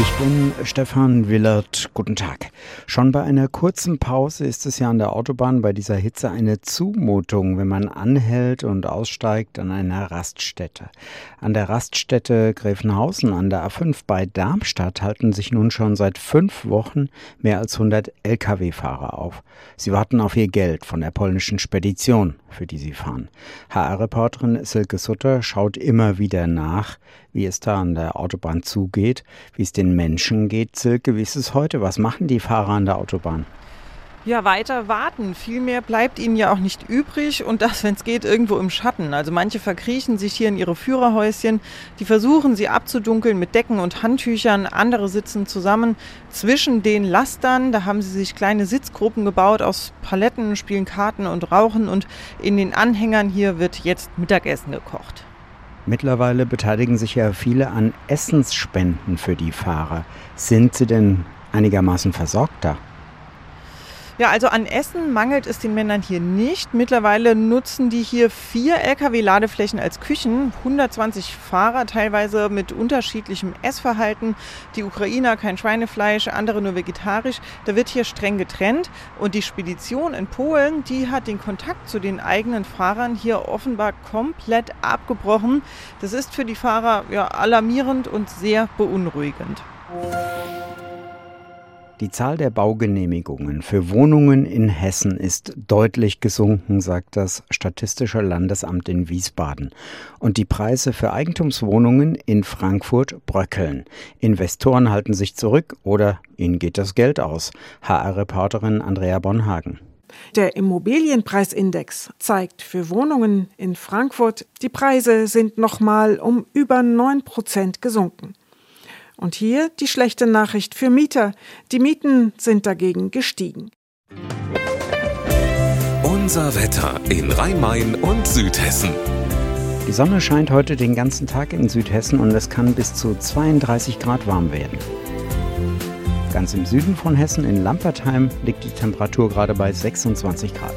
Ich bin Stefan Willert. Guten Tag. Schon bei einer kurzen Pause ist es ja an der Autobahn bei dieser Hitze eine Zumutung, wenn man anhält und aussteigt an einer Raststätte. An der Raststätte Gräfenhausen an der A5 bei Darmstadt halten sich nun schon seit fünf Wochen mehr als 100 Lkw-Fahrer auf. Sie warten auf ihr Geld von der polnischen Spedition, für die sie fahren. HR-Reporterin Silke Sutter schaut immer wieder nach, wie es da an der Autobahn zugeht, wie es den Menschen geht. Silke, wie ist es heute? Was machen die Fahrer an der Autobahn? Ja, weiter warten. Viel mehr bleibt ihnen ja auch nicht übrig und das, wenn es geht, irgendwo im Schatten. Also manche verkriechen sich hier in ihre Führerhäuschen, die versuchen sie abzudunkeln mit Decken und Handtüchern, andere sitzen zusammen zwischen den Lastern. Da haben sie sich kleine Sitzgruppen gebaut aus Paletten, spielen Karten und rauchen und in den Anhängern hier wird jetzt Mittagessen gekocht. Mittlerweile beteiligen sich ja viele an Essensspenden für die Fahrer. Sind sie denn einigermaßen versorgt da? Ja, also an Essen mangelt es den Männern hier nicht. Mittlerweile nutzen die hier vier Lkw-Ladeflächen als Küchen, 120 Fahrer, teilweise mit unterschiedlichem Essverhalten. Die Ukrainer kein Schweinefleisch, andere nur vegetarisch. Da wird hier streng getrennt. Und die Spedition in Polen, die hat den Kontakt zu den eigenen Fahrern hier offenbar komplett abgebrochen. Das ist für die Fahrer ja, alarmierend und sehr beunruhigend. Die Zahl der Baugenehmigungen für Wohnungen in Hessen ist deutlich gesunken, sagt das Statistische Landesamt in Wiesbaden. Und die Preise für Eigentumswohnungen in Frankfurt bröckeln. Investoren halten sich zurück oder ihnen geht das Geld aus. HR-Reporterin Andrea Bonhagen. Der Immobilienpreisindex zeigt für Wohnungen in Frankfurt, die Preise sind nochmal um über 9 Prozent gesunken. Und hier die schlechte Nachricht für Mieter. Die Mieten sind dagegen gestiegen. Unser Wetter in Rhein-Main und Südhessen. Die Sonne scheint heute den ganzen Tag in Südhessen und es kann bis zu 32 Grad warm werden. Ganz im Süden von Hessen in Lampertheim liegt die Temperatur gerade bei 26 Grad.